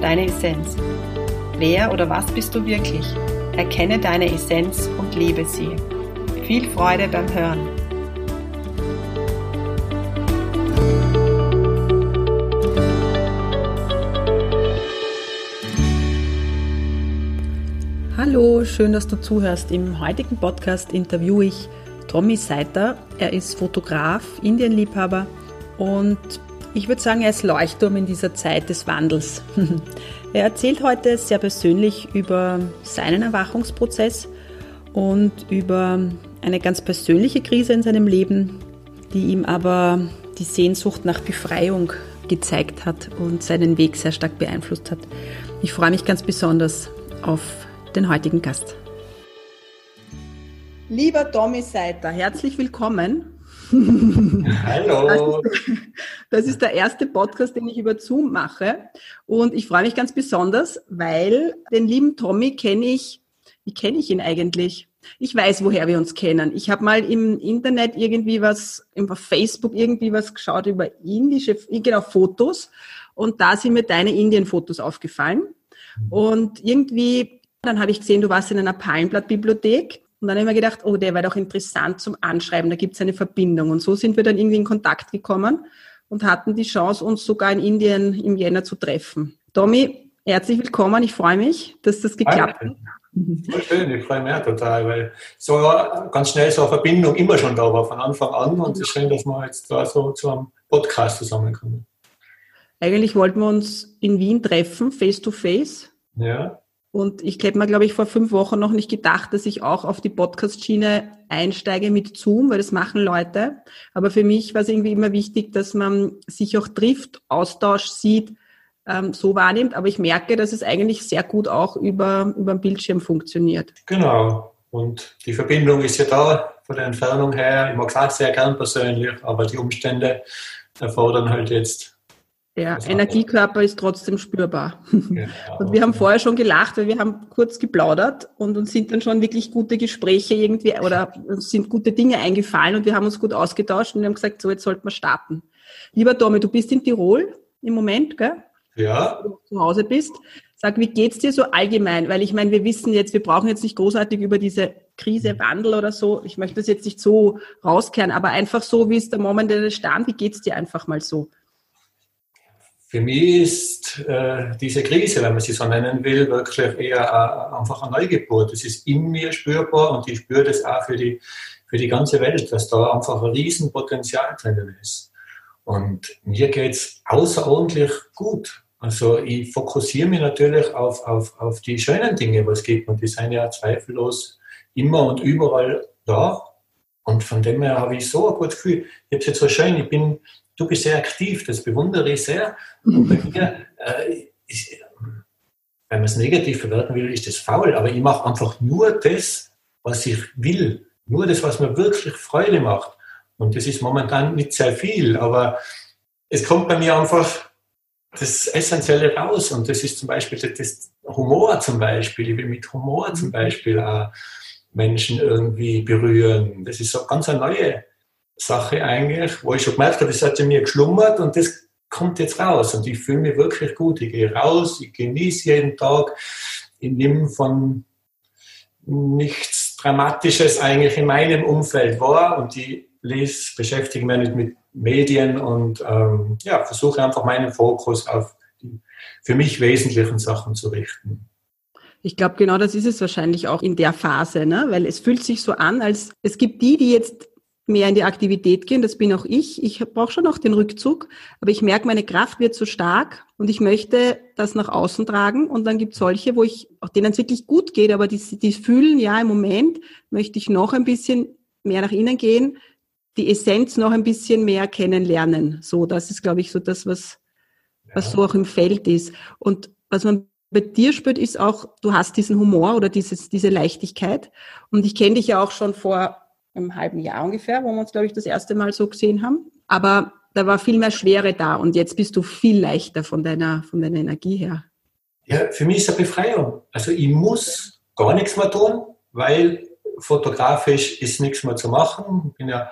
deine Essenz. Wer oder was bist du wirklich? Erkenne deine Essenz und lebe sie. Viel Freude beim Hören. Hallo, schön, dass du zuhörst. Im heutigen Podcast interviewe ich Tommy Seiter. Er ist Fotograf, Indienliebhaber und ich würde sagen, er ist Leuchtturm in dieser Zeit des Wandels. er erzählt heute sehr persönlich über seinen Erwachungsprozess und über eine ganz persönliche Krise in seinem Leben, die ihm aber die Sehnsucht nach Befreiung gezeigt hat und seinen Weg sehr stark beeinflusst hat. Ich freue mich ganz besonders auf den heutigen Gast. Lieber Tommy Seiter, herzlich willkommen. Hallo. Das ist, der erste Podcast, den ich über Zoom mache. Und ich freue mich ganz besonders, weil den lieben Tommy kenne ich, wie kenne ich ihn eigentlich? Ich weiß, woher wir uns kennen. Ich habe mal im Internet irgendwie was, auf Facebook irgendwie was geschaut über indische, genau, Fotos. Und da sind mir deine Indien-Fotos aufgefallen. Und irgendwie, dann habe ich gesehen, du warst in einer Palmblatt-Bibliothek und dann habe ich mir gedacht, oh, der wäre doch interessant zum Anschreiben, da gibt es eine Verbindung. Und so sind wir dann irgendwie in Kontakt gekommen und hatten die Chance, uns sogar in Indien im Jänner zu treffen. Tommy, herzlich willkommen. Ich freue mich, dass das geklappt hat. Voll schön, ich freue mich total, weil so ganz schnell so eine Verbindung immer schon da war von Anfang an und es ist schön, dass wir jetzt da so zu einem Podcast zusammenkommen. Eigentlich wollten wir uns in Wien treffen, face to face. Ja. Und ich hätte mir, glaube ich, vor fünf Wochen noch nicht gedacht, dass ich auch auf die Podcast-Schiene einsteige mit Zoom, weil das machen Leute. Aber für mich war es irgendwie immer wichtig, dass man sich auch trifft, Austausch sieht, ähm, so wahrnimmt. Aber ich merke, dass es eigentlich sehr gut auch über, über den Bildschirm funktioniert. Genau. Und die Verbindung ist ja da von der Entfernung her. Ich mag es auch sehr gern persönlich, aber die Umstände erfordern halt jetzt der Energiekörper ist trotzdem spürbar. Genau. Und wir haben vorher schon gelacht, weil wir haben kurz geplaudert und uns sind dann schon wirklich gute Gespräche irgendwie oder uns sind gute Dinge eingefallen und wir haben uns gut ausgetauscht und wir haben gesagt, so jetzt sollten wir starten. Lieber Tommy, du bist in Tirol im Moment, gell? Ja. Wenn du zu Hause bist. Sag, wie geht's dir so allgemein? Weil ich meine, wir wissen jetzt, wir brauchen jetzt nicht großartig über diese Krise, Wandel oder so. Ich möchte das jetzt nicht so rauskehren, aber einfach so, wie ist der momentane Stand? Wie geht's dir einfach mal so? Für mich ist äh, diese Krise, wenn man sie so nennen will, wirklich eher äh, einfach eine Neugeburt. Es ist in mir spürbar und ich spüre das auch für die, für die ganze Welt, dass da einfach ein Riesenpotenzial drinnen ist. Und mir geht es außerordentlich gut. Also ich fokussiere mich natürlich auf, auf, auf die schönen Dinge, was es gibt. Und die sind ja zweifellos immer und überall da. Und von dem her habe ich so ein gutes Gefühl. Ich habe es jetzt so schön, ich bin du bist sehr aktiv, das bewundere ich sehr. Und bei mir, äh, ist, wenn man es negativ verwerten will, ist das faul, aber ich mache einfach nur das, was ich will. Nur das, was mir wirklich Freude macht. Und das ist momentan nicht sehr viel, aber es kommt bei mir einfach das Essentielle raus. Und das ist zum Beispiel das Humor zum Beispiel. Ich will mit Humor zum Beispiel auch Menschen irgendwie berühren. Das ist so ganz eine neue Sache eigentlich, wo ich schon gemerkt habe, das hat in mir geschlummert und das kommt jetzt raus und ich fühle mich wirklich gut. Ich gehe raus, ich genieße jeden Tag, ich nehme von nichts Dramatisches eigentlich in meinem Umfeld wahr und ich lese, beschäftige mich nicht mit Medien und ähm, ja, versuche einfach meinen Fokus auf die für mich wesentlichen Sachen zu richten. Ich glaube, genau das ist es wahrscheinlich auch in der Phase, ne? weil es fühlt sich so an, als es gibt die, die jetzt mehr in die Aktivität gehen, das bin auch ich. Ich brauche schon noch den Rückzug, aber ich merke, meine Kraft wird so stark und ich möchte das nach außen tragen. Und dann gibt es solche, wo ich, auch denen es wirklich gut geht, aber die, die fühlen, ja, im Moment möchte ich noch ein bisschen mehr nach innen gehen, die Essenz noch ein bisschen mehr kennenlernen. So, das ist, glaube ich, so das, was, was so auch im Feld ist. Und was man bei dir spürt, ist auch, du hast diesen Humor oder dieses, diese Leichtigkeit. Und ich kenne dich ja auch schon vor einem halben Jahr ungefähr, wo wir uns, glaube ich, das erste Mal so gesehen haben. Aber da war viel mehr Schwere da und jetzt bist du viel leichter von deiner, von deiner Energie her. Ja, für mich ist eine Befreiung. Also ich muss gar nichts mehr tun, weil fotografisch ist nichts mehr zu machen. Ich bin ja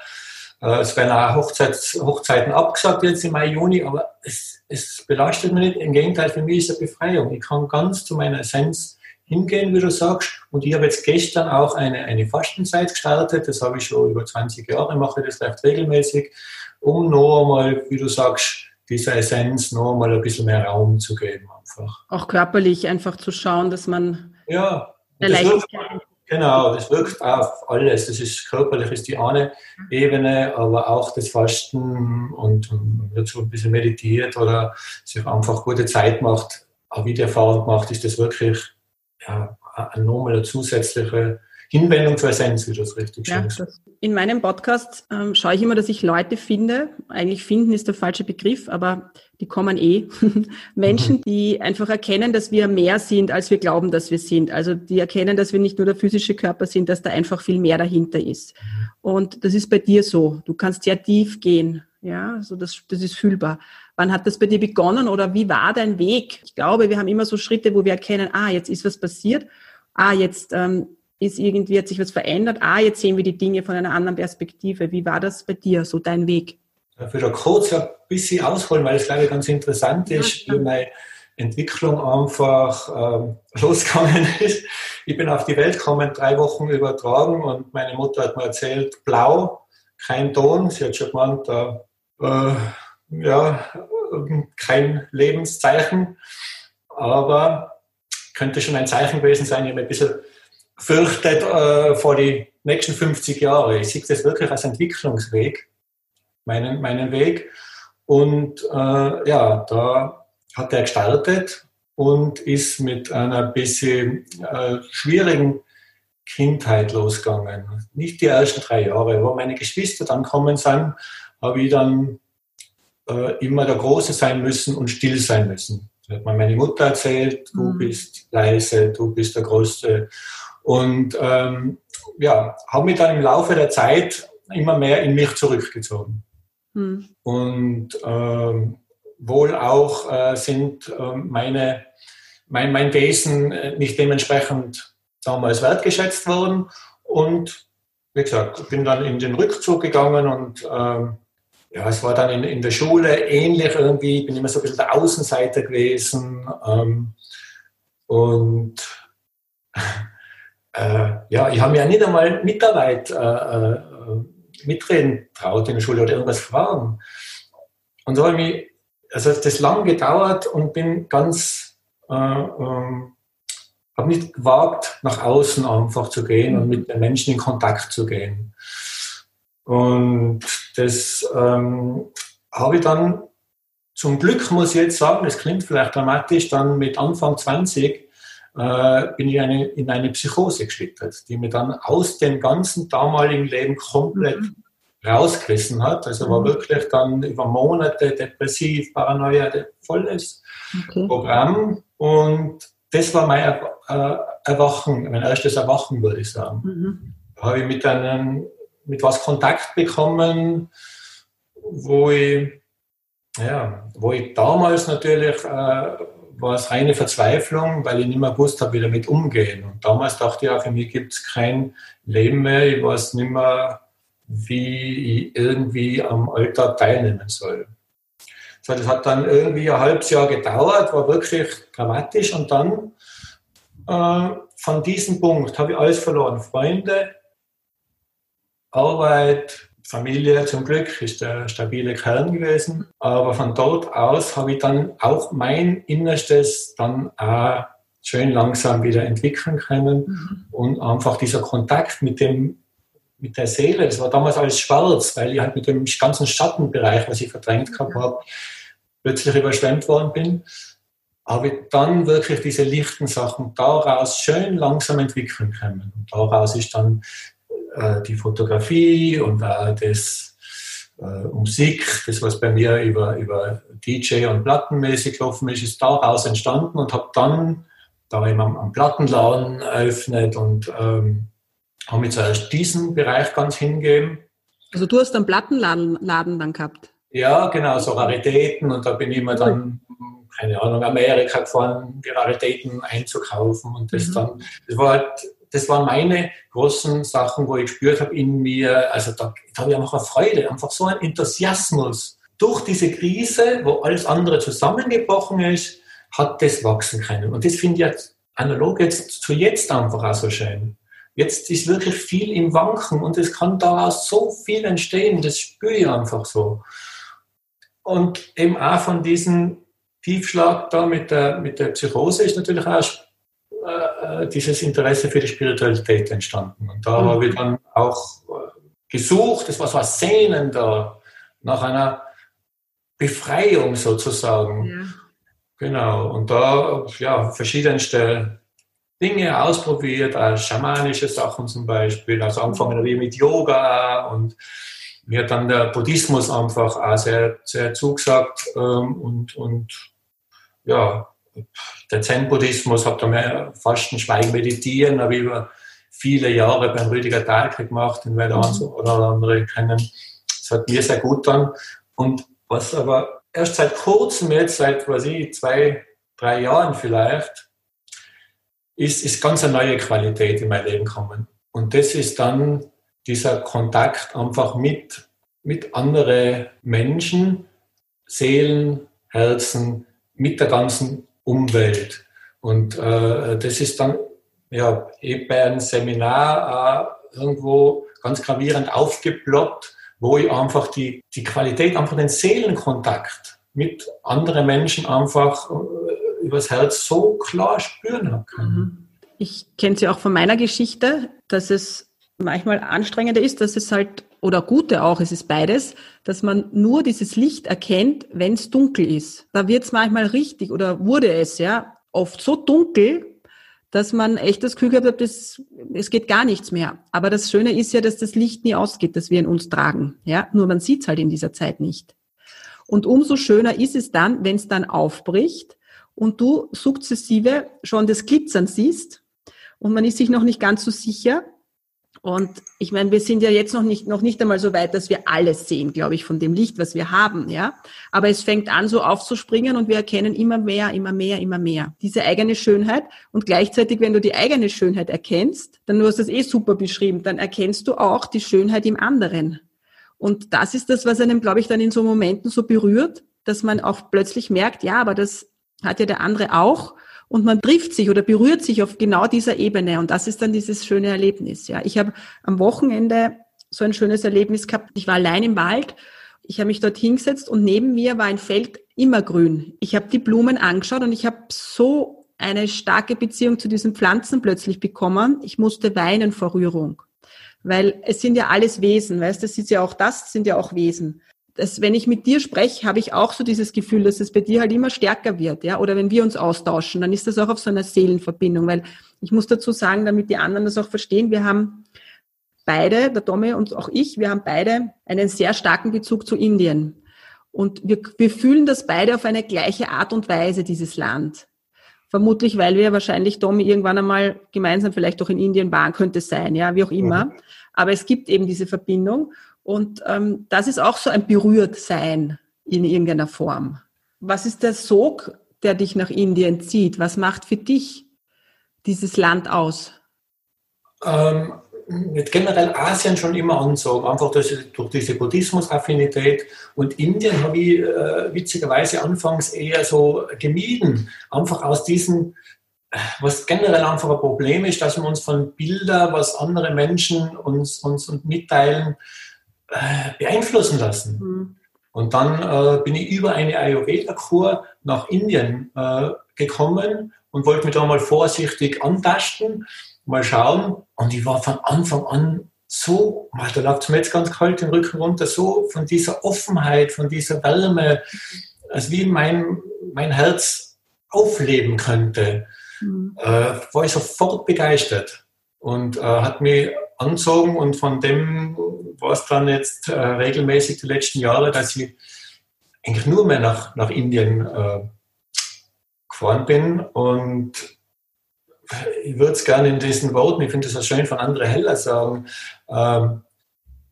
äh, es werden auch Hochzeits, Hochzeiten abgesagt jetzt im Mai, Juni, aber es, es belastet mich nicht. Im Gegenteil, für mich ist es eine Befreiung. Ich kann ganz zu meiner Essenz hingehen, wie du sagst. Und ich habe jetzt gestern auch eine, eine Fastenzeit gestartet. Das habe ich schon über 20 Jahre, mache das recht regelmäßig, um noch einmal, wie du sagst, dieser Essenz noch einmal ein bisschen mehr Raum zu geben. Einfach. Auch körperlich einfach zu schauen, dass man ja, eine Leichtigkeit Genau, das wirkt auf alles. Das ist körperlich ist die eine Ebene, aber auch das Fasten und, und wird so ein bisschen meditiert oder sich einfach gute Zeit macht, auch wie die Erfahrung macht, ist das wirklich ja, eine zusätzliche Hinwendung zur Essenz, wie du es richtig ja, In meinem Podcast ähm, schaue ich immer, dass ich Leute finde. Eigentlich finden ist der falsche Begriff, aber die kommen eh. Menschen, mhm. die einfach erkennen, dass wir mehr sind, als wir glauben, dass wir sind. Also die erkennen, dass wir nicht nur der physische Körper sind, dass da einfach viel mehr dahinter ist. Mhm. Und das ist bei dir so. Du kannst sehr tief gehen. Ja, also das, das ist fühlbar. Wann hat das bei dir begonnen oder wie war dein Weg? Ich glaube, wir haben immer so Schritte, wo wir erkennen, ah, jetzt ist was passiert. Ah, jetzt ähm, ist irgendwie, hat sich was verändert. Ah, jetzt sehen wir die Dinge von einer anderen Perspektive. Wie war das bei dir, so dein Weg? Ich würde kurz ein bisschen ausholen, weil es, glaube ich, ganz interessant ist, wie meine Entwicklung einfach ähm, losgegangen ist. Ich bin auf die Welt gekommen, drei Wochen übertragen und meine Mutter hat mir erzählt, blau, kein Ton. Sie hat schon gemeint, äh, äh, ja, kein Lebenszeichen, aber könnte schon ein Zeichen gewesen sein. Ich habe ein bisschen fürchtet äh, vor die nächsten 50 Jahre. Ich sehe das wirklich als Entwicklungsweg, meinen, meinen Weg. Und äh, ja, da hat er gestartet und ist mit einer bisschen äh, schwierigen Kindheit losgegangen. Nicht die ersten drei Jahre. Wo meine Geschwister dann kommen sind, habe ich dann äh, immer der Große sein müssen und still sein müssen. Da hat mir meine Mutter erzählt, du mhm. bist leise, du bist der Größte. Und ähm, ja, habe mich dann im Laufe der Zeit immer mehr in mich zurückgezogen. Mhm. Und ähm, wohl auch äh, sind äh, meine, mein, mein Wesen äh, nicht dementsprechend damals wertgeschätzt worden. Und wie gesagt, bin dann in den Rückzug gegangen und ähm, ja, es war dann in, in der Schule ähnlich irgendwie, bin immer so ein bisschen der Außenseiter gewesen. Ähm, und äh, ja, ich habe mir ja nicht einmal Mitarbeit äh, äh, mitreden traut in der Schule oder irgendwas fragen. Und so habe ich mich, also das lang gedauert und bin ganz, äh, ähm, habe nicht gewagt, nach außen einfach zu gehen und mit den Menschen in Kontakt zu gehen. Und das ähm, habe ich dann zum Glück, muss ich jetzt sagen, das klingt vielleicht dramatisch, dann mit Anfang 20 äh, bin ich eine, in eine Psychose geschlittert, die mir dann aus dem ganzen damaligen Leben komplett mhm. rausgerissen hat. Also war mhm. wirklich dann über Monate depressiv, Paranoia, volles okay. Programm. Und das war mein äh, Erwachen, mein erstes Erwachen, würde ich sagen. Mhm. Da habe ich mit, einem, mit was Kontakt bekommen, wo ich, ja, wo ich damals natürlich äh, war es reine Verzweiflung, weil ich nicht mehr gewusst habe, wie damit umgehen. Und damals dachte ich auch, für mich gibt es kein Leben mehr. Ich weiß nicht mehr, wie ich irgendwie am Alltag teilnehmen soll. So, das hat dann irgendwie ein halbes Jahr gedauert, war wirklich dramatisch. Und dann äh, von diesem Punkt habe ich alles verloren. Freunde, Arbeit, Familie zum Glück ist der stabile Kern gewesen. Aber von dort aus habe ich dann auch mein Innerstes dann auch schön langsam wieder entwickeln können mhm. und einfach dieser Kontakt mit dem mit der Seele, das war damals alles schwarz, weil ich halt mit dem ganzen Schattenbereich, was ich verdrängt gehabt habe, plötzlich überschwemmt worden bin, habe ich dann wirklich diese lichten Sachen daraus schön langsam entwickeln können. Und daraus ist dann äh, die Fotografie und äh, das, äh, Musik, das was bei mir über, über DJ und Plattenmäßig gelaufen ist, ist daraus entstanden und habe dann da eben am, am Plattenladen eröffnet und ähm, habe mich zuerst diesen Bereich ganz hingegeben. Also du hast einen Plattenladen Laden dann gehabt? Ja, genau, so Raritäten und da bin ich immer dann, keine Ahnung, Amerika gefahren, die Raritäten einzukaufen und das mhm. dann, das war halt das waren meine großen Sachen, wo ich gespürt habe in mir, also da, da habe ich einfach eine Freude, einfach so ein Enthusiasmus. Durch diese Krise, wo alles andere zusammengebrochen ist, hat das wachsen können. Und das finde ich jetzt analog jetzt zu jetzt einfach auch so schön. Jetzt ist wirklich viel im Wanken und es kann daraus so viel entstehen, das spüre ich einfach so. Und eben auch von diesem Tiefschlag da mit der, mit der Psychose ist natürlich auch äh, dieses Interesse für die Spiritualität entstanden. Und da mhm. habe ich dann auch äh, gesucht, es war so ein Sehnen da nach einer Befreiung sozusagen. Ja. Genau, und da ja, verschiedenste Dinge ausprobiert, als schamanische Sachen zum Beispiel, also angefangen wie mit Yoga und mir hat dann der Buddhismus einfach auch sehr, sehr zugesagt ähm, und, und ja, der Zen-Buddhismus, habe da mehr fast ein Schweigen meditieren, habe ich über viele Jahre beim Rüdiger Dahlke gemacht, den werden mhm. oder andere kennen. Das hat mir sehr gut dann. Und was aber erst seit kurzem, jetzt seit, weiß ich, zwei, drei Jahren vielleicht, ist, ist ganz eine neue Qualität in mein Leben gekommen. Und das ist dann dieser Kontakt einfach mit, mit anderen Menschen, Seelen, Herzen, mit der ganzen Umwelt. Und äh, das ist dann ja, eben bei einem Seminar äh, irgendwo ganz gravierend aufgeploppt, wo ich einfach die, die Qualität, einfach den Seelenkontakt mit anderen Menschen einfach äh, übers Herz so klar spüren können. Mhm. Ich kenne sie auch von meiner Geschichte, dass es manchmal anstrengender ist, dass es halt, oder Gute auch, es ist beides, dass man nur dieses Licht erkennt, wenn es dunkel ist. Da wird es manchmal richtig, oder wurde es, ja, oft so dunkel, dass man echt das Gefühl gehabt hat, das, es geht gar nichts mehr. Aber das Schöne ist ja, dass das Licht nie ausgeht, das wir in uns tragen. Ja, nur man sieht es halt in dieser Zeit nicht. Und umso schöner ist es dann, wenn es dann aufbricht und du sukzessive schon das Glitzern siehst und man ist sich noch nicht ganz so sicher, und ich meine, wir sind ja jetzt noch nicht, noch nicht einmal so weit, dass wir alles sehen, glaube ich, von dem Licht, was wir haben, ja. Aber es fängt an, so aufzuspringen und wir erkennen immer mehr, immer mehr, immer mehr. Diese eigene Schönheit. Und gleichzeitig, wenn du die eigene Schönheit erkennst, dann du hast das eh super beschrieben, dann erkennst du auch die Schönheit im anderen. Und das ist das, was einem, glaube ich, dann in so Momenten so berührt, dass man auch plötzlich merkt, ja, aber das hat ja der andere auch und man trifft sich oder berührt sich auf genau dieser Ebene und das ist dann dieses schöne Erlebnis. Ja, ich habe am Wochenende so ein schönes Erlebnis gehabt. Ich war allein im Wald. Ich habe mich dort hingesetzt und neben mir war ein Feld immergrün. Ich habe die Blumen angeschaut und ich habe so eine starke Beziehung zu diesen Pflanzen plötzlich bekommen. Ich musste weinen vor Rührung. Weil es sind ja alles Wesen, weißt das ist ja auch das, sind ja auch Wesen dass wenn ich mit dir spreche, habe ich auch so dieses Gefühl, dass es bei dir halt immer stärker wird, ja. Oder wenn wir uns austauschen, dann ist das auch auf so einer Seelenverbindung, weil ich muss dazu sagen, damit die anderen das auch verstehen, wir haben beide, der Tommy und auch ich, wir haben beide einen sehr starken Bezug zu Indien. Und wir, wir fühlen das beide auf eine gleiche Art und Weise, dieses Land. Vermutlich, weil wir wahrscheinlich, Tommy, irgendwann einmal gemeinsam vielleicht auch in Indien waren, könnte es sein, ja, wie auch immer. Mhm. Aber es gibt eben diese Verbindung. Und ähm, das ist auch so ein Berührtsein in irgendeiner Form. Was ist der Sog, der dich nach Indien zieht? Was macht für dich dieses Land aus? Ähm, generell Asien schon immer anzogen, einfach durch, durch diese Buddhismus-Affinität. Und Indien habe ich äh, witzigerweise anfangs eher so gemieden, einfach aus diesen was generell einfach ein Problem ist, dass wir uns von Bildern, was andere Menschen uns, uns, uns mitteilen, äh, beeinflussen lassen. Mhm. Und dann äh, bin ich über eine Ayurveda-Kur nach Indien äh, gekommen und wollte mich da mal vorsichtig antasten, mal schauen. Und ich war von Anfang an so, da lag es mir jetzt ganz kalt den Rücken runter, so von dieser Offenheit, von dieser Wärme, als wie mein, mein Herz aufleben könnte, mhm. äh, war ich sofort begeistert und äh, hat mich anzogen und von dem war es dann jetzt äh, regelmäßig die letzten Jahre, dass ich eigentlich nur mehr nach, nach Indien äh, gefahren bin und ich würde es gerne in diesen Worten, ich finde es so schön von anderen Heller sagen, ähm,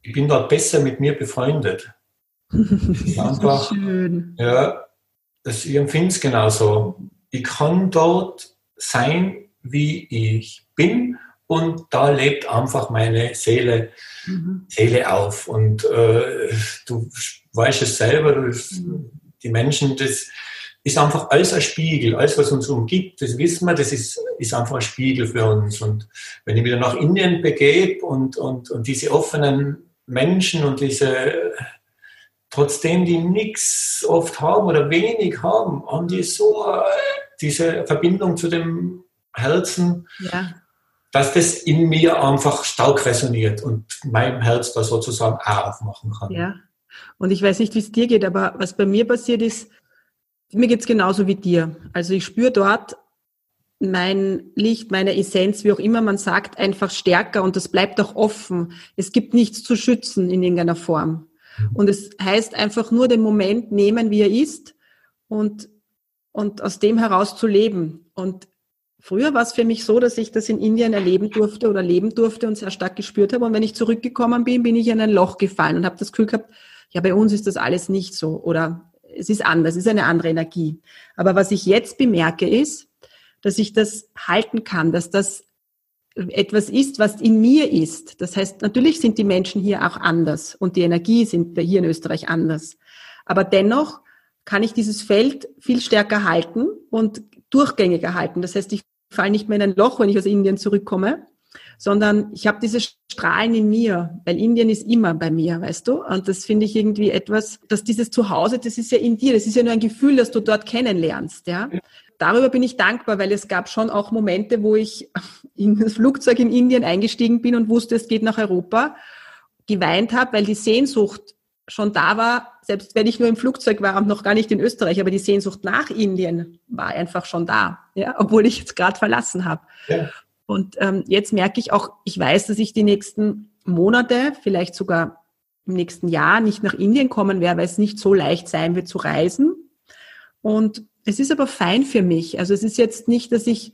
ich bin dort besser mit mir befreundet. einfach, schön. Ja, das, ich empfinde es genauso. Ich kann dort sein, wie ich bin und da lebt einfach meine Seele, mhm. Seele auf. Und äh, du weißt es selber, du, die Menschen, das ist einfach alles ein Spiegel, alles, was uns umgibt, das wissen wir, das ist, ist einfach ein Spiegel für uns. Und wenn ich wieder nach Indien begebe und, und, und diese offenen Menschen und diese, trotzdem die nichts oft haben oder wenig haben, haben die so äh, diese Verbindung zu dem Herzen, ja dass das in mir einfach stark resoniert und mein Herz da sozusagen auch aufmachen kann. Ja, und ich weiß nicht, wie es dir geht, aber was bei mir passiert ist, mir geht es genauso wie dir. Also ich spüre dort mein Licht, meine Essenz, wie auch immer man sagt, einfach stärker und das bleibt auch offen. Es gibt nichts zu schützen in irgendeiner Form. Mhm. Und es heißt einfach nur den Moment nehmen, wie er ist und, und aus dem heraus zu leben. Und Früher war es für mich so, dass ich das in Indien erleben durfte oder leben durfte und sehr stark gespürt habe. Und wenn ich zurückgekommen bin, bin ich in ein Loch gefallen und habe das Gefühl gehabt, ja, bei uns ist das alles nicht so oder es ist anders, es ist eine andere Energie. Aber was ich jetzt bemerke ist, dass ich das halten kann, dass das etwas ist, was in mir ist. Das heißt, natürlich sind die Menschen hier auch anders und die Energie sind hier in Österreich anders. Aber dennoch kann ich dieses Feld viel stärker halten und durchgängiger halten. Das heißt, ich falle nicht mehr in ein Loch, wenn ich aus Indien zurückkomme, sondern ich habe diese Strahlen in mir, weil Indien ist immer bei mir, weißt du? Und das finde ich irgendwie etwas, dass dieses Zuhause, das ist ja in dir, das ist ja nur ein Gefühl, das du dort kennenlernst, ja? Darüber bin ich dankbar, weil es gab schon auch Momente, wo ich in das Flugzeug in Indien eingestiegen bin und wusste, es geht nach Europa, geweint habe, weil die Sehnsucht schon da war, selbst wenn ich nur im Flugzeug war und noch gar nicht in Österreich, aber die Sehnsucht nach Indien war einfach schon da, ja, obwohl ich jetzt gerade verlassen habe. Ja. Und ähm, jetzt merke ich auch, ich weiß, dass ich die nächsten Monate, vielleicht sogar im nächsten Jahr nicht nach Indien kommen werde, weil es nicht so leicht sein wird zu reisen. Und es ist aber fein für mich. Also es ist jetzt nicht, dass ich,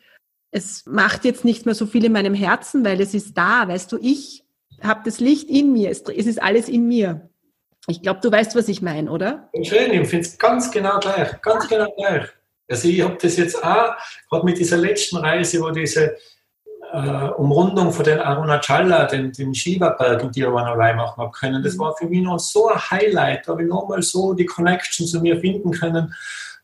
es macht jetzt nicht mehr so viel in meinem Herzen, weil es ist da, weißt du, ich habe das Licht in mir, es, es ist alles in mir. Ich glaube, du weißt, was ich meine, oder? Schön, ich finde es ganz genau gleich, ganz genau gleich. Also ich habe das jetzt auch, gerade mit dieser letzten Reise, wo diese äh, Umrundung von den Arunachala, den, den Shiva-Berg in Tiruvannamalai machen habe können, das mhm. war für mich noch so ein Highlight. Da habe ich nochmal so die Connection zu mir finden können.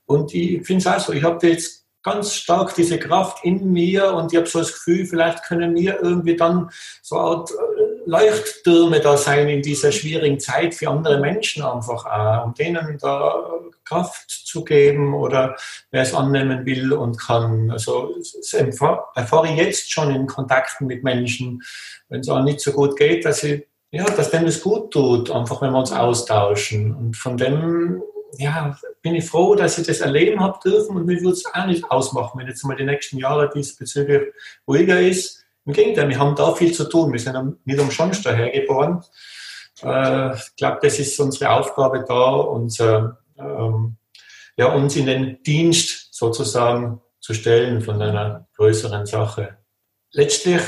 Und ich finde es auch so, ich habe jetzt ganz stark diese Kraft in mir und ich habe so das Gefühl, vielleicht können wir irgendwie dann so eine Art äh, Leuchttürme da sein in dieser schwierigen Zeit für andere Menschen einfach auch, um denen da Kraft zu geben oder wer es annehmen will und kann. Also das erfahre ich jetzt schon in Kontakten mit Menschen, wenn es auch nicht so gut geht, dass ich ja, dass dem das gut tut, einfach wenn wir uns austauschen. Und von dem ja, bin ich froh, dass ich das erleben habe dürfen und mir würde es auch nicht ausmachen, wenn jetzt mal die nächsten Jahre diesbezüglich ruhiger ist im Gegenteil, wir haben da viel zu tun. Wir sind nicht umsonst dahergeboren. Äh, ich glaube, das ist unsere Aufgabe da, unser, ähm, ja, uns in den Dienst sozusagen zu stellen von einer größeren Sache. Letztlich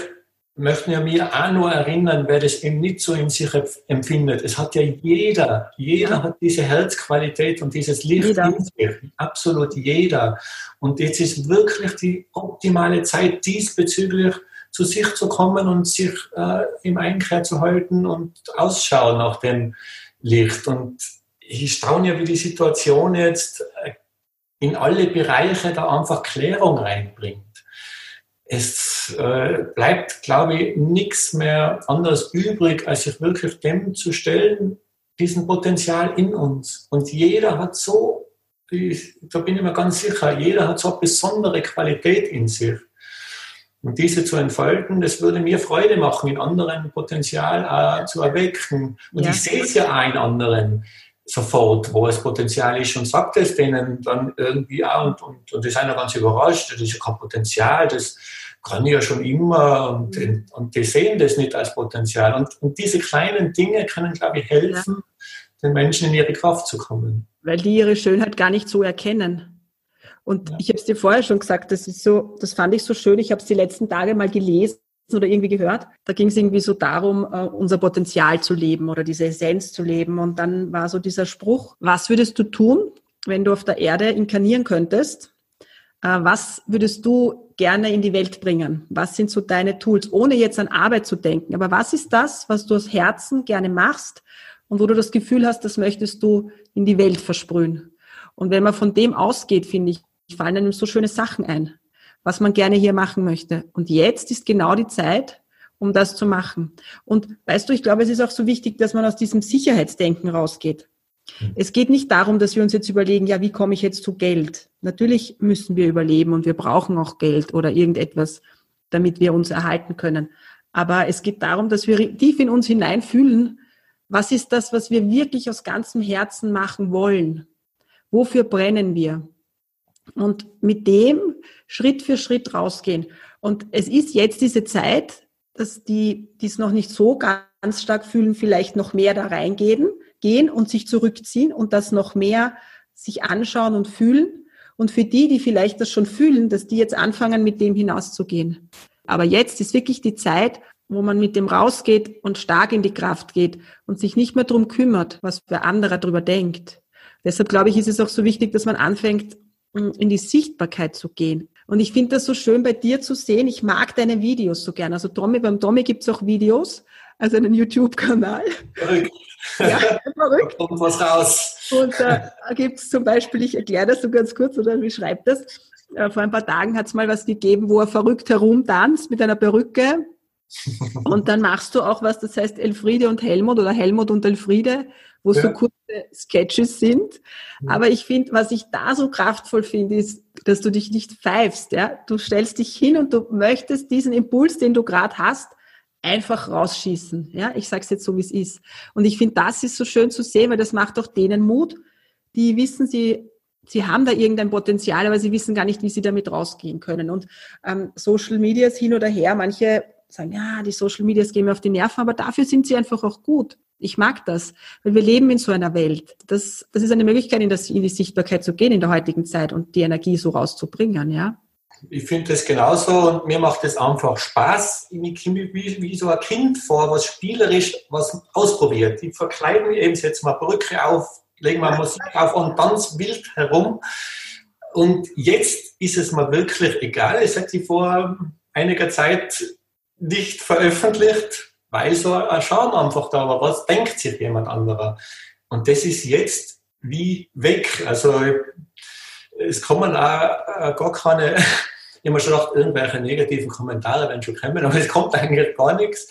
möchten wir mir auch nur erinnern, wer das eben nicht so in sich empfindet. Es hat ja jeder, jeder hat diese Herzqualität und dieses Licht jeder. in sich. Absolut jeder. Und jetzt ist wirklich die optimale Zeit diesbezüglich zu sich zu kommen und sich äh, im Einkreis zu halten und Ausschau nach dem Licht. Und ich staune ja, wie die Situation jetzt äh, in alle Bereiche da einfach Klärung reinbringt. Es äh, bleibt, glaube ich, nichts mehr anderes übrig, als sich wirklich dem zu stellen, diesen Potenzial in uns. Und jeder hat so, ich, da bin ich mir ganz sicher, jeder hat so eine besondere Qualität in sich. Und diese zu entfalten, das würde mir Freude machen, in anderen Potenzial äh, zu erwecken. Und ja. ich sehe es ja auch in anderen sofort, wo es Potenzial ist und sagt es denen dann irgendwie auch und, und, und die sind ja ganz überrascht, das ist ja kein Potenzial, das kann ich ja schon immer und, mhm. und die sehen das nicht als Potenzial. Und, und diese kleinen Dinge können, glaube ich, helfen, ja. den Menschen in ihre Kraft zu kommen. Weil die ihre Schönheit gar nicht so erkennen. Und ja. ich habe es dir vorher schon gesagt, das ist so, das fand ich so schön. Ich habe es die letzten Tage mal gelesen oder irgendwie gehört. Da ging es irgendwie so darum, äh, unser Potenzial zu leben oder diese Essenz zu leben. Und dann war so dieser Spruch, was würdest du tun, wenn du auf der Erde inkarnieren könntest? Äh, was würdest du gerne in die Welt bringen? Was sind so deine Tools, ohne jetzt an Arbeit zu denken? Aber was ist das, was du aus Herzen gerne machst und wo du das Gefühl hast, das möchtest du in die Welt versprühen? Und wenn man von dem ausgeht, finde ich, fallen einem so schöne Sachen ein was man gerne hier machen möchte. Und jetzt ist genau die Zeit, um das zu machen. Und weißt du, ich glaube, es ist auch so wichtig, dass man aus diesem Sicherheitsdenken rausgeht. Hm. Es geht nicht darum, dass wir uns jetzt überlegen, ja, wie komme ich jetzt zu Geld? Natürlich müssen wir überleben und wir brauchen auch Geld oder irgendetwas, damit wir uns erhalten können. Aber es geht darum, dass wir tief in uns hineinfühlen, was ist das, was wir wirklich aus ganzem Herzen machen wollen? Wofür brennen wir? Und mit dem Schritt für Schritt rausgehen. Und es ist jetzt diese Zeit, dass die, die es noch nicht so ganz stark fühlen, vielleicht noch mehr da reingehen, gehen und sich zurückziehen und das noch mehr sich anschauen und fühlen. Und für die, die vielleicht das schon fühlen, dass die jetzt anfangen, mit dem hinauszugehen. Aber jetzt ist wirklich die Zeit, wo man mit dem rausgeht und stark in die Kraft geht und sich nicht mehr drum kümmert, was der andere darüber denkt. Deshalb glaube ich, ist es auch so wichtig, dass man anfängt, in die Sichtbarkeit zu gehen. Und ich finde das so schön bei dir zu sehen. Ich mag deine Videos so gern. Also Tommy, beim Tommy gibt es auch Videos, also einen YouTube-Kanal. Verrückt. Ja, verrückt. Da kommt was raus. Und da gibt es zum Beispiel, ich erkläre das so ganz kurz oder wie schreibt das? Äh, vor ein paar Tagen hat es mal was gegeben, wo er verrückt herumtanzt mit einer Perücke. Und dann machst du auch was, das heißt Elfriede und Helmut oder Helmut und Elfriede wo ja. so kurze Sketches sind. Mhm. Aber ich finde, was ich da so kraftvoll finde, ist, dass du dich nicht pfeifst. Ja? Du stellst dich hin und du möchtest diesen Impuls, den du gerade hast, einfach rausschießen. Ja, ich sage es jetzt so, wie es ist. Und ich finde, das ist so schön zu sehen, weil das macht auch denen Mut, die wissen, sie sie haben da irgendein Potenzial, aber sie wissen gar nicht, wie sie damit rausgehen können. Und ähm, Social Media ist hin oder her. Manche sagen, ja, die Social Medias gehen mir auf die Nerven, aber dafür sind sie einfach auch gut. Ich mag das, weil wir leben in so einer Welt. Das, das ist eine Möglichkeit, in, das, in die Sichtbarkeit zu gehen in der heutigen Zeit und die Energie so rauszubringen, ja. Ich finde das genauso und mir macht es einfach Spaß. Ich komme wie, wie, so ein Kind vor, was spielerisch was ausprobiert. Ich verkleide mich eben, setze mal Brücke auf, lege mal Musik auf und tanze wild herum. Und jetzt ist es mir wirklich egal. Es hat sich vor einiger Zeit nicht veröffentlicht, weil so ein Schaden einfach da war. Was denkt sich jemand anderer? Und das ist jetzt wie weg. Also es kommen auch gar keine, immer schon gedacht, irgendwelche negativen Kommentare werden schon kommen, aber es kommt eigentlich gar nichts.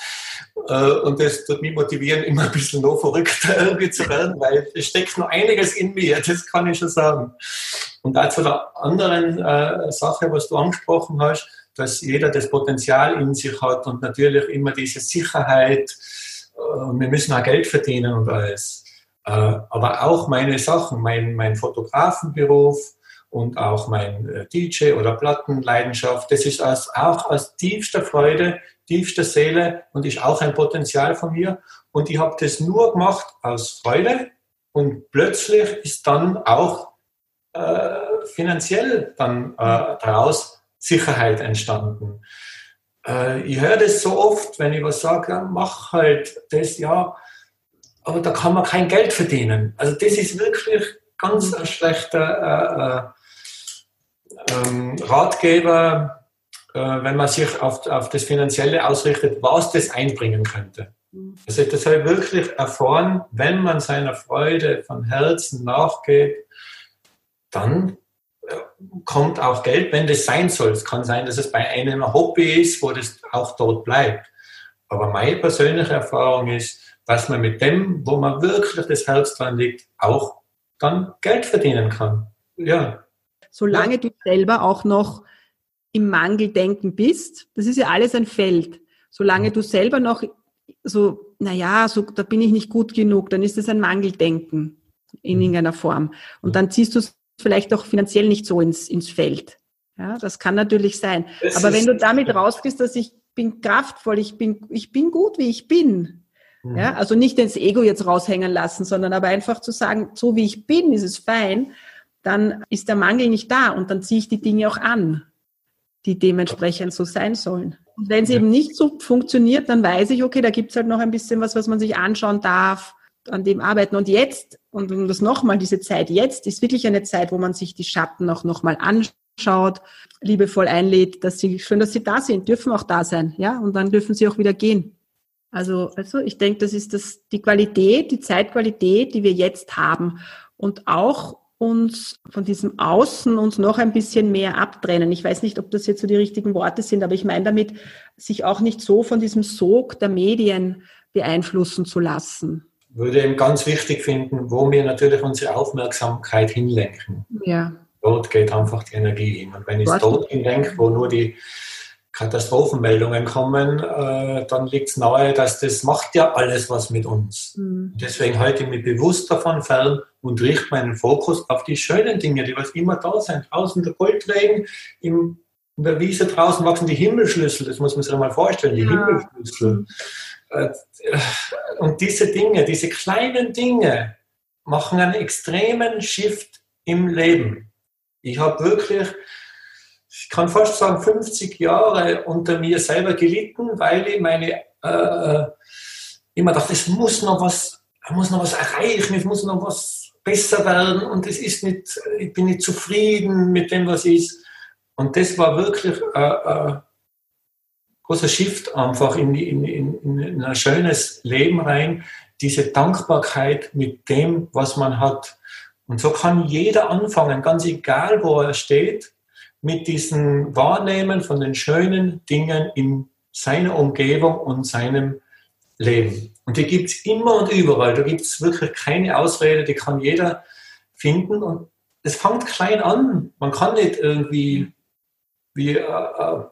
Äh, und das tut mich motivieren, immer ein bisschen noch verrückter irgendwie zu werden, weil es steckt noch einiges in mir, das kann ich schon sagen. Und auch zu der anderen äh, Sache, was du angesprochen hast, dass jeder das Potenzial in sich hat und natürlich immer diese Sicherheit, äh, wir müssen auch Geld verdienen und alles. Äh, aber auch meine Sachen, mein, mein Fotografenberuf und auch mein äh, DJ- oder Plattenleidenschaft, das ist aus, auch aus tiefster Freude, tiefster Seele und ist auch ein Potenzial von mir. Und ich habe das nur gemacht aus Freude und plötzlich ist dann auch äh, finanziell dann äh, daraus Sicherheit entstanden. Äh, ich höre das so oft, wenn ich was sage, ja, mach halt das, ja, aber da kann man kein Geld verdienen. Also das ist wirklich ganz ein schlechter äh, äh, ähm, Ratgeber, äh, wenn man sich auf, auf das Finanzielle ausrichtet, was das einbringen könnte. Also das habe ich wirklich erfahren, wenn man seiner Freude von Herzen nachgeht, dann kommt auch Geld, wenn das sein soll. Es kann sein, dass es bei einem Hobby ist, wo das auch dort bleibt. Aber meine persönliche Erfahrung ist, dass man mit dem, wo man wirklich das Herz dran liegt, auch dann Geld verdienen kann. Ja. Solange ja. du selber auch noch im Mangeldenken bist, das ist ja alles ein Feld. Solange du selber noch so, naja, so, da bin ich nicht gut genug, dann ist es ein Mangeldenken in mhm. irgendeiner Form. Und dann ziehst du es vielleicht auch finanziell nicht so ins, ins Feld. Ja, das kann natürlich sein. Das Aber wenn du damit rausgehst, dass ich bin kraftvoll, ich bin, ich bin gut, wie ich bin. Mhm. Ja, also nicht ins Ego jetzt raushängen lassen, sondern aber einfach zu sagen, so wie ich bin, ist es fein, dann ist der Mangel nicht da und dann ziehe ich die Dinge auch an, die dementsprechend so sein sollen. Und wenn es ja. eben nicht so funktioniert, dann weiß ich, okay, da gibt es halt noch ein bisschen was, was man sich anschauen darf, an dem arbeiten. Und jetzt, und um das nochmal, diese Zeit jetzt ist wirklich eine Zeit, wo man sich die Schatten auch nochmal anschaut, liebevoll einlädt, dass sie, schön, dass sie da sind, dürfen auch da sein, ja, und dann dürfen sie auch wieder gehen. Also, also ich denke, das ist das, die Qualität, die Zeitqualität, die wir jetzt haben. Und auch uns von diesem Außen uns noch ein bisschen mehr abtrennen. Ich weiß nicht, ob das jetzt so die richtigen Worte sind, aber ich meine damit, sich auch nicht so von diesem Sog der Medien beeinflussen zu lassen würde eben ganz wichtig finden, wo wir natürlich unsere Aufmerksamkeit hinlenken. Ja. Dort geht einfach die Energie hin. Und wenn ich es dort hinlenke, wo nur die Katastrophenmeldungen kommen, äh, dann liegt es nahe, dass das macht ja alles was mit uns. Mhm. Deswegen halte ich mich bewusst davon fern und richte meinen Fokus auf die schönen Dinge, die was immer da sind. Draußen der Goldregen, im, in der Wiese draußen wachsen die Himmelschlüssel, das muss man sich mal vorstellen, die ja. Himmelschlüssel. Äh, und diese Dinge, diese kleinen Dinge machen einen extremen Shift im Leben. Ich habe wirklich, ich kann fast sagen, 50 Jahre unter mir selber gelitten, weil ich meine, äh, immer dachte, es muss noch was, ich muss noch was erreichen, es muss noch was besser werden und es ist nicht, ich bin nicht zufrieden mit dem, was ist. Und das war wirklich äh, äh, großer Shift einfach in, in, in, in ein schönes Leben rein, diese Dankbarkeit mit dem, was man hat. Und so kann jeder anfangen, ganz egal, wo er steht, mit diesem Wahrnehmen von den schönen Dingen in seiner Umgebung und seinem Leben. Und die gibt es immer und überall. Da gibt es wirklich keine Ausrede, die kann jeder finden. Und es fängt klein an. Man kann nicht irgendwie wie äh, äh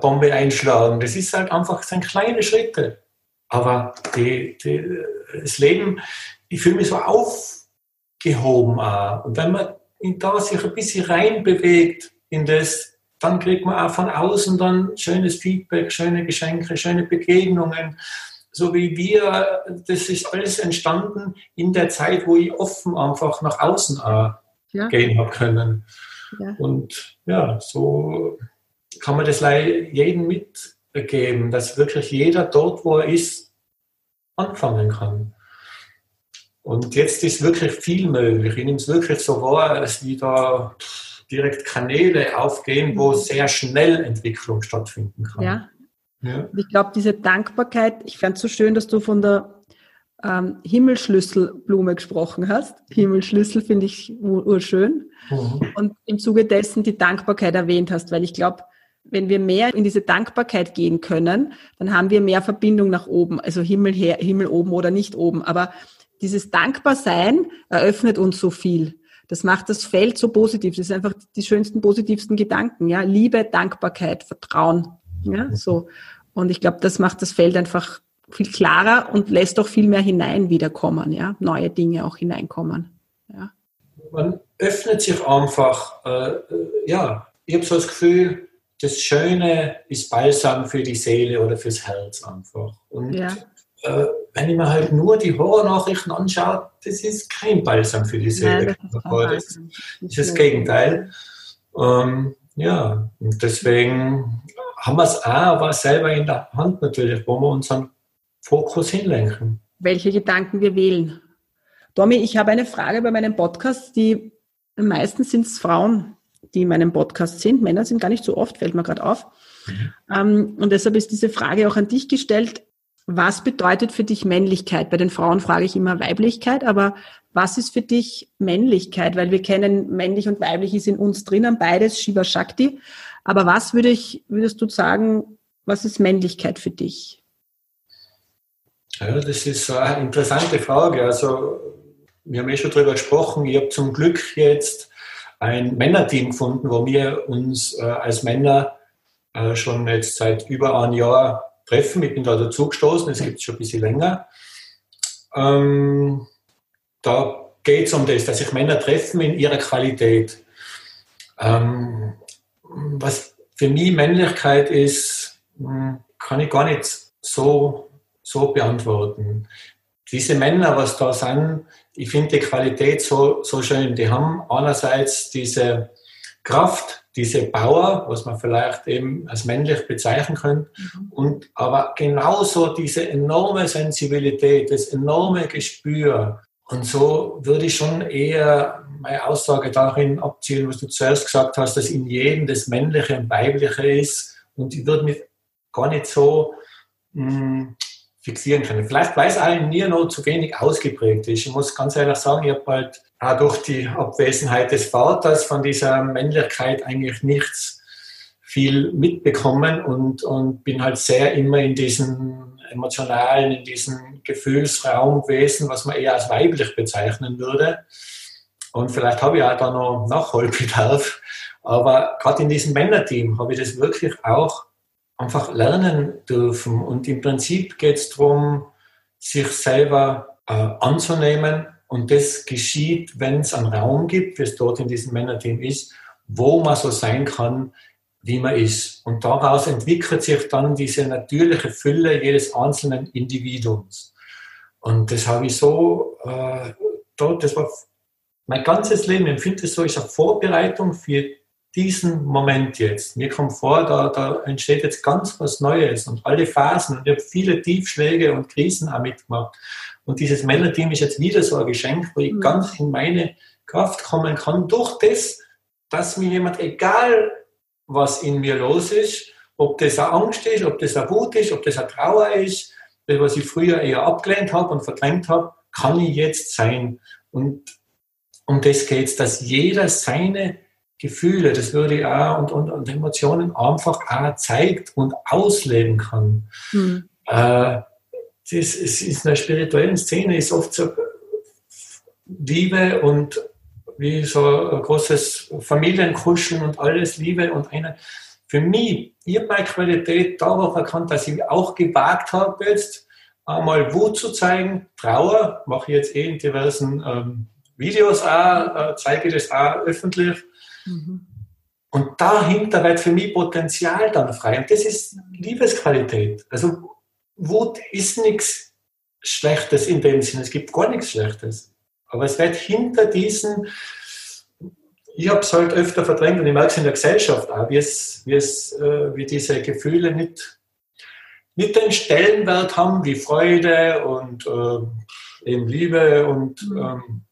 Bombe einschlagen. Das ist halt einfach, sind kleine Schritte. Aber die, die, das Leben, ich fühle mich so aufgehoben auch. Und wenn man da sich ein bisschen reinbewegt in das, dann kriegt man auch von außen dann schönes Feedback, schöne Geschenke, schöne Begegnungen. So wie wir, das ist alles entstanden in der Zeit, wo ich offen einfach nach außen ja. gehen habe können. Ja. Und ja, so kann man das jedem mitgeben, dass wirklich jeder dort, wo er ist, anfangen kann. Und jetzt ist wirklich viel möglich. Ich nehme es wirklich so wahr, dass wieder direkt Kanäle aufgehen, wo sehr schnell Entwicklung stattfinden kann. Ja. ja. Ich glaube, diese Dankbarkeit, ich fand es so schön, dass du von der ähm, Himmelschlüsselblume gesprochen hast. Himmelschlüssel finde ich urschön. Mhm. Und im Zuge dessen die Dankbarkeit erwähnt hast, weil ich glaube, wenn wir mehr in diese Dankbarkeit gehen können, dann haben wir mehr Verbindung nach oben, also Himmel her, Himmel oben oder nicht oben. Aber dieses Dankbarsein eröffnet uns so viel. Das macht das Feld so positiv. Das sind einfach die schönsten, positivsten Gedanken. Ja, Liebe, Dankbarkeit, Vertrauen. Ja, so. Und ich glaube, das macht das Feld einfach viel klarer und lässt auch viel mehr hinein wiederkommen. Ja, neue Dinge auch hineinkommen. Ja. Man öffnet sich einfach. Äh, äh ja, ich habe so das Gefühl, das Schöne ist Balsam für die Seele oder fürs Herz einfach. Und ja. äh, wenn ich mir halt nur die Horrornachrichten anschaue, das ist kein Balsam für die Seele. Nein, das, ist das, ist das Gegenteil. Ähm, ja, und deswegen haben wir es auch aber selber in der Hand natürlich, wo wir unseren Fokus hinlenken. Welche Gedanken wir wählen. Domi, ich habe eine Frage bei meinem Podcast, die meistens sind es Frauen, die in meinem Podcast sind. Männer sind gar nicht so oft, fällt mir gerade auf. Mhm. Und deshalb ist diese Frage auch an dich gestellt. Was bedeutet für dich Männlichkeit? Bei den Frauen frage ich immer Weiblichkeit, aber was ist für dich Männlichkeit? Weil wir kennen männlich und weiblich ist in uns drinnen, beides Shiva Shakti. Aber was würde ich, würdest du sagen, was ist Männlichkeit für dich? Ja, das ist eine interessante Frage. Also, wir haben eh schon darüber gesprochen. Ich habe zum Glück jetzt ein Männerteam gefunden, wo wir uns äh, als Männer äh, schon jetzt seit über einem Jahr treffen. Ich bin da dazugestoßen, es gibt es schon ein bisschen länger. Ähm, da geht es um das, dass sich Männer treffen in ihrer Qualität. Ähm, was für mich Männlichkeit ist, hm, kann ich gar nicht so, so beantworten. Diese Männer, was da sind, ich finde die Qualität so, so schön. Die haben einerseits diese Kraft, diese Power, was man vielleicht eben als männlich bezeichnen könnte, mhm. und aber genauso diese enorme Sensibilität, das enorme Gespür. Und so würde ich schon eher meine Aussage darin abzielen, was du zuerst gesagt hast, dass in jedem das Männliche und Weibliche ist. Und ich würde mich gar nicht so mh, hm, fixieren können. Vielleicht, weil es allen mir noch zu wenig ausgeprägt ist. Ich muss ganz ehrlich sagen, ich habe halt auch durch die Abwesenheit des Vaters von dieser Männlichkeit eigentlich nichts viel mitbekommen und, und bin halt sehr immer in diesem emotionalen, in diesem Gefühlsraum gewesen, was man eher als weiblich bezeichnen würde. Und vielleicht habe ich auch da noch Nachholbedarf. Aber gerade in diesem Männerteam habe ich das wirklich auch einfach lernen dürfen. Und im Prinzip geht es darum, sich selber äh, anzunehmen. Und das geschieht, wenn es einen Raum gibt, wie es dort in diesem Männerteam ist, wo man so sein kann, wie man ist. Und daraus entwickelt sich dann diese natürliche Fülle jedes einzelnen Individuums. Und das habe ich so, äh, dort, das war mein ganzes Leben, ich empfinde es so, ist eine Vorbereitung für diesen Moment jetzt. Mir kommt vor, da, da entsteht jetzt ganz was Neues und alle Phasen. Und ich habe viele Tiefschläge und Krisen auch mitgemacht. Und dieses Männerteam ist jetzt wieder so ein Geschenk, wo ich mhm. ganz in meine Kraft kommen kann, durch das, dass mir jemand, egal was in mir los ist, ob das eine Angst ist, ob das eine Wut ist, ob das eine Trauer ist, das, was ich früher eher abgelehnt habe und verdrängt habe, kann ich jetzt sein. Und um das geht es, dass jeder seine Gefühle, das würde ich auch und, und, und Emotionen einfach auch zeigt und ausleben kann. Mhm. Äh, das ist, in der spirituellen Szene ist oft so Liebe und wie so ein großes Familienkuscheln und alles Liebe und eine. Für mich, ich habe meine Qualität darauf erkannt, dass ich auch gewagt habe, jetzt einmal Wut zu zeigen, Trauer, mache ich jetzt eh in diversen ähm, Videos auch, äh, zeige das auch öffentlich Mhm. Und dahinter wird für mich Potenzial dann frei. Und das ist Liebesqualität. Also Wut ist nichts Schlechtes in dem Sinne. Es gibt gar nichts Schlechtes. Aber es wird hinter diesen, ich habe es halt öfter verdrängt und ich merke es in der Gesellschaft auch, wie, es, wie, es, äh, wie diese Gefühle nicht, nicht den Stellenwert haben wie Freude und äh, eben Liebe und mhm. ähm,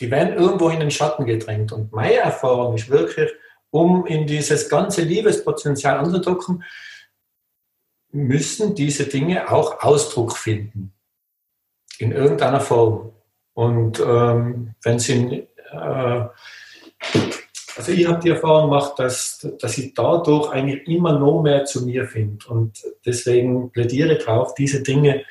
die werden irgendwo in den Schatten gedrängt. Und meine Erfahrung ist wirklich, um in dieses ganze Liebespotenzial anzudocken, müssen diese Dinge auch Ausdruck finden. In irgendeiner Form. Und ähm, wenn sie, äh, also ich habe die Erfahrung gemacht, dass, dass ich dadurch eigentlich immer noch mehr zu mir finde. Und deswegen plädiere ich darauf, diese Dinge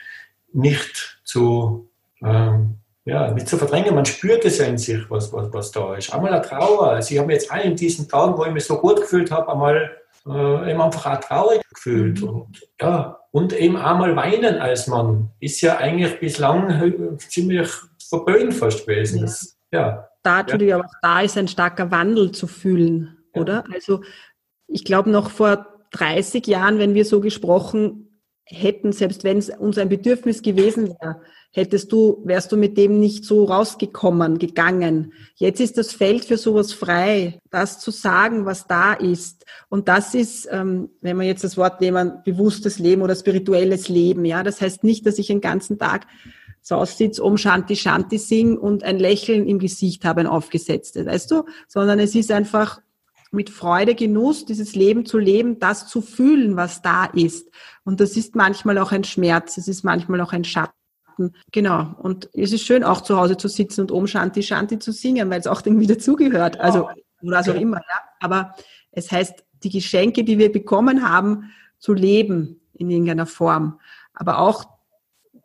nicht zu ähm, ja, nicht zu verdrängen. Man spürt es ja in sich, was, was, was da ist. Einmal eine Trauer. Also ich habe jetzt auch in diesen Tagen, wo ich mich so gut gefühlt habe, einmal äh, eben einfach auch traurig gefühlt. Mhm. Und, ja, und eben einmal weinen als Mann ist ja eigentlich bislang ziemlich verböhnt fast gewesen. Ja. Das, ja. Da natürlich ja. aber auch da ist ein starker Wandel zu fühlen, oder? Also ich glaube noch vor 30 Jahren, wenn wir so gesprochen hätten, selbst wenn es uns ein Bedürfnis gewesen wäre, hättest du, wärst du mit dem nicht so rausgekommen, gegangen. Jetzt ist das Feld für sowas frei, das zu sagen, was da ist. Und das ist, ähm, wenn wir jetzt das Wort nehmen, bewusstes Leben oder spirituelles Leben. Ja, das heißt nicht, dass ich den ganzen Tag so aussitze, um Shanti Shanti sing und ein Lächeln im Gesicht habe, ein aufgesetztes, weißt du? Sondern es ist einfach mit Freude, Genuss dieses Leben zu leben, das zu fühlen, was da ist. Und das ist manchmal auch ein Schmerz, es ist manchmal auch ein Schatten. Genau. Und es ist schön, auch zu Hause zu sitzen und Om Shanti Shanti zu singen, weil es auch irgendwie dazugehört. Also, oder was auch immer, ja. Aber es heißt, die Geschenke, die wir bekommen haben, zu leben in irgendeiner Form. Aber auch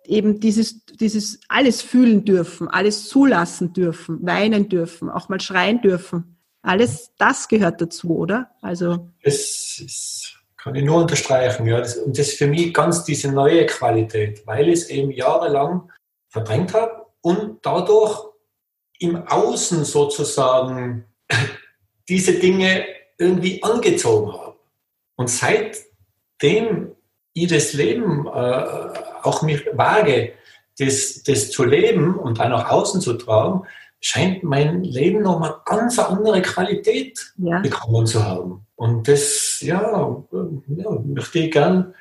eben dieses, dieses alles fühlen dürfen, alles zulassen dürfen, weinen dürfen, auch mal schreien dürfen. Alles das gehört dazu, oder? Also. Es ist kann ich nur unterstreichen. Ja. Das, und das ist für mich ganz diese neue Qualität, weil ich es eben jahrelang verdrängt habe und dadurch im Außen sozusagen diese Dinge irgendwie angezogen habe. Und seitdem ich das Leben äh, auch mich wage, das, das zu leben und dann nach außen zu tragen, scheint mein Leben nochmal ganz andere Qualität ja. bekommen zu haben. Und das, ja, ja möchte ich gern,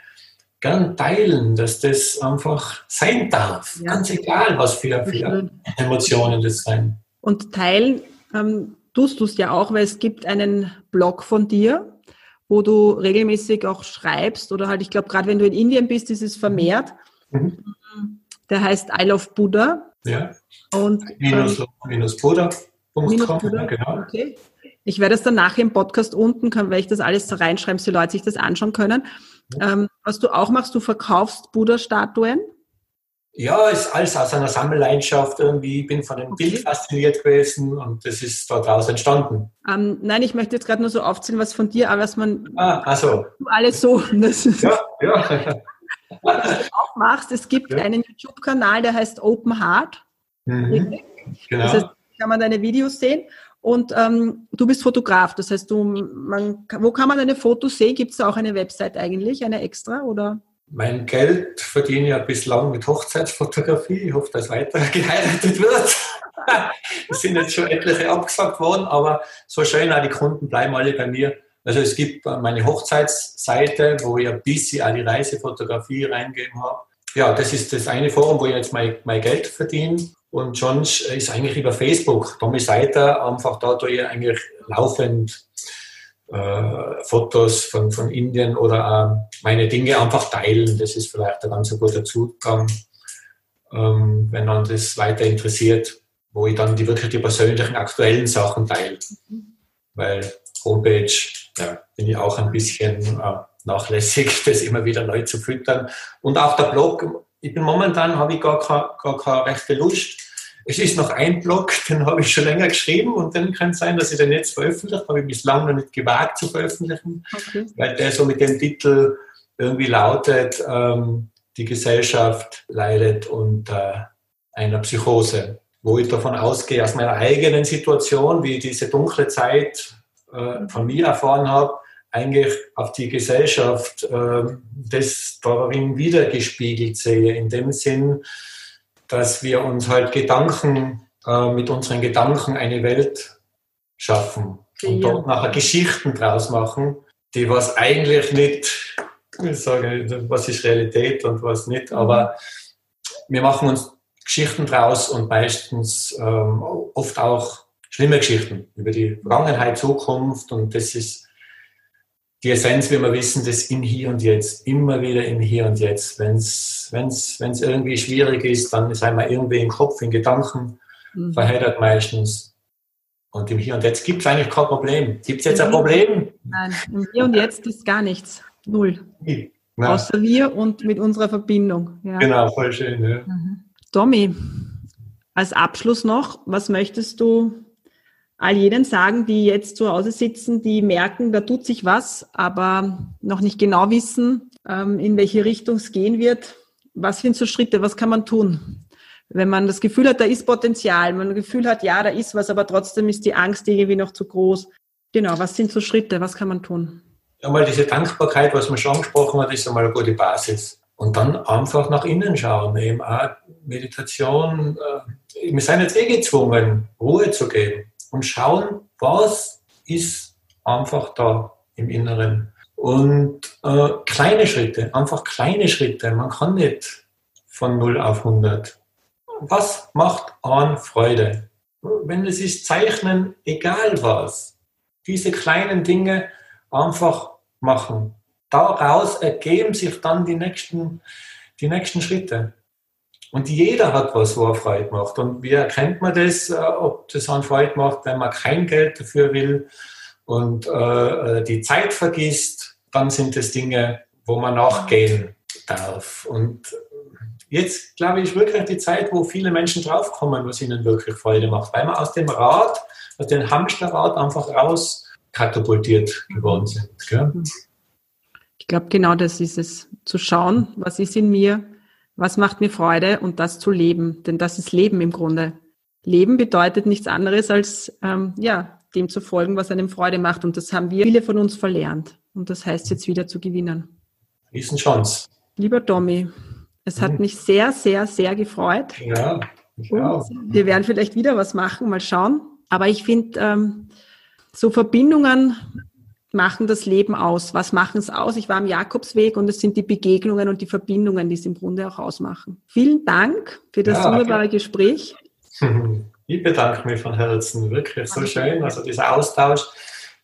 gern teilen, dass das einfach sein darf. Ja. Ganz egal, was für, für Emotionen das sein. Und teilen ähm, tust du es ja auch, weil es gibt einen Blog von dir, wo du regelmäßig auch schreibst oder halt, ich glaube, gerade wenn du in Indien bist, ist es vermehrt. Mhm. Der heißt I Love Buddha. Ja. Und, minus, ähm, minus ja, genau. Okay. Ich werde es dann nachher im Podcast unten, kann, weil ich das alles so reinschreibe, so Leute sich das anschauen können. Ja. Ähm, was du auch machst, du verkaufst Buddha-Statuen. Ja, ist alles aus einer Sammelleidenschaft irgendwie. Ich bin von dem okay. Bild fasziniert gewesen und das ist daraus entstanden. Ähm, nein, ich möchte jetzt gerade nur so aufzählen, was von dir, aber was man ah, also. alles so. Ja, ja. Was du auch machst, es gibt ja. einen YouTube-Kanal, der heißt Open Heart. Mhm. Genau. Das heißt, kann man deine Videos sehen. Und ähm, du bist Fotograf, das heißt, du, man, wo kann man deine Fotos sehen? Gibt es auch eine Website eigentlich, eine extra oder? Mein Geld verdiene ich ja bislang mit Hochzeitsfotografie. Ich hoffe, dass weiter geheiratet wird. es sind jetzt schon etliche abgesagt worden, aber so schön, auch die Kunden bleiben alle bei mir. Also es gibt meine Hochzeitsseite, wo ich ein bisschen auch die Reisefotografie reingegeben habe. Ja, das ist das eine Forum, wo ich jetzt mein, mein Geld verdiene. Und sonst ist eigentlich über Facebook, Tommy Seiter, einfach da tue ich eigentlich laufend äh, Fotos von, von Indien oder äh, meine Dinge einfach teilen. Das ist vielleicht ein ganz guter Zugang, ähm, wenn man das weiter interessiert, wo ich dann die wirklich die persönlichen aktuellen Sachen teile. Weil Homepage, ja, bin ich auch ein bisschen äh, nachlässig, das immer wieder neu zu füttern. Und auch der Blog, ich bin momentan, habe ich gar keine, gar keine rechte Lust, es ist noch ein Blog, den habe ich schon länger geschrieben und dann kann es sein, dass ich den jetzt veröffentliche. Habe ich bislang noch nicht gewagt zu veröffentlichen, okay. weil der so mit dem Titel irgendwie lautet, ähm, die Gesellschaft leidet unter einer Psychose, wo ich davon ausgehe, aus meiner eigenen Situation, wie diese dunkle Zeit äh, von mir erfahren habe, eigentlich auf die Gesellschaft äh, das darin wiedergespiegelt sehe, in dem Sinn, dass wir uns halt Gedanken, äh, mit unseren Gedanken eine Welt schaffen und dort nachher Geschichten draus machen, die was eigentlich nicht, ich sage, was ist Realität und was nicht, mhm. aber wir machen uns Geschichten draus und meistens ähm, oft auch schlimme Geschichten über die Vergangenheit, Zukunft und das ist die Essenz, wie wir wissen, das in hier und jetzt, immer wieder in hier und jetzt. Wenn es irgendwie schwierig ist, dann ist einmal irgendwie im Kopf, in Gedanken mhm. verheddert meistens. Und im Hier und Jetzt gibt es eigentlich kein Problem. Gibt es jetzt ein Problem? Nein, im Hier und Jetzt ist gar nichts. Null. Ja. Außer wir und mit unserer Verbindung. Ja. Genau, voll schön. Ja. Mhm. Tommy, als Abschluss noch, was möchtest du all jenen sagen, die jetzt zu Hause sitzen, die merken, da tut sich was, aber noch nicht genau wissen, ähm, in welche Richtung es gehen wird. Was sind so Schritte? Was kann man tun? Wenn man das Gefühl hat, da ist Potenzial, man das Gefühl hat, ja, da ist was, aber trotzdem ist die Angst irgendwie noch zu groß. Genau, was sind so Schritte? Was kann man tun? Einmal diese Dankbarkeit, was man schon angesprochen hat, ist einmal eine gute Basis. Und dann einfach nach innen schauen, eben auch Meditation. Äh, wir sind jetzt eh gezwungen, Ruhe zu geben und schauen, was ist einfach da im Inneren. Und äh, kleine Schritte, einfach kleine Schritte. Man kann nicht von 0 auf 100. Was macht an Freude? Wenn es ist Zeichnen, egal was. Diese kleinen Dinge einfach machen. Daraus ergeben sich dann die nächsten, die nächsten Schritte. Und jeder hat was, wo er Freude macht. Und wie erkennt man das, äh, ob das an Freude macht, wenn man kein Geld dafür will und äh, die Zeit vergisst, dann sind das Dinge, wo man nachgehen darf. Und jetzt, glaube ich, wirklich die Zeit, wo viele Menschen draufkommen, was ihnen wirklich Freude macht, weil man aus dem Rad, aus dem Hamsterrad einfach raus katapultiert geworden sind. Gell? Ich glaube, genau das ist es, zu schauen, was ist in mir, was macht mir Freude und das zu leben, denn das ist Leben im Grunde. Leben bedeutet nichts anderes als ähm, ja dem zu folgen, was einem Freude macht. Und das haben wir viele von uns verlernt. Und das heißt jetzt wieder zu gewinnen. Riesenchance. Lieber Tommy, es hat mhm. mich sehr, sehr, sehr gefreut. Ja, ich auch. Wir werden vielleicht wieder was machen, mal schauen. Aber ich finde, ähm, so Verbindungen machen das Leben aus. Was machen es aus? Ich war am Jakobsweg und es sind die Begegnungen und die Verbindungen, die es im Grunde auch ausmachen. Vielen Dank für das ja, wunderbare okay. Gespräch. Ich bedanke mich von Herzen, wirklich so schön. Also dieser Austausch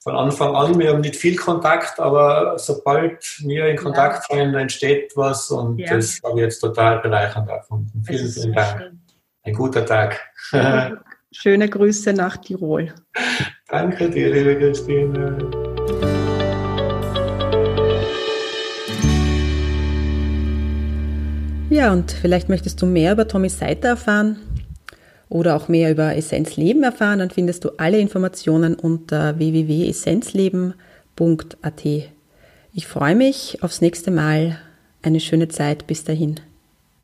von Anfang an, wir haben nicht viel Kontakt, aber sobald wir in Kontakt ja. sind, entsteht was und ja. das habe ich jetzt total bereichernd erfunden. Vielen, vielen Dank. Schön. Ein guter Tag. Schöne Grüße nach Tirol. Danke dir, liebe Christine. Ja, und vielleicht möchtest du mehr über Tommys Seite erfahren oder auch mehr über Essenzleben erfahren, dann findest du alle Informationen unter www.essenzleben.at. Ich freue mich aufs nächste Mal. Eine schöne Zeit. Bis dahin.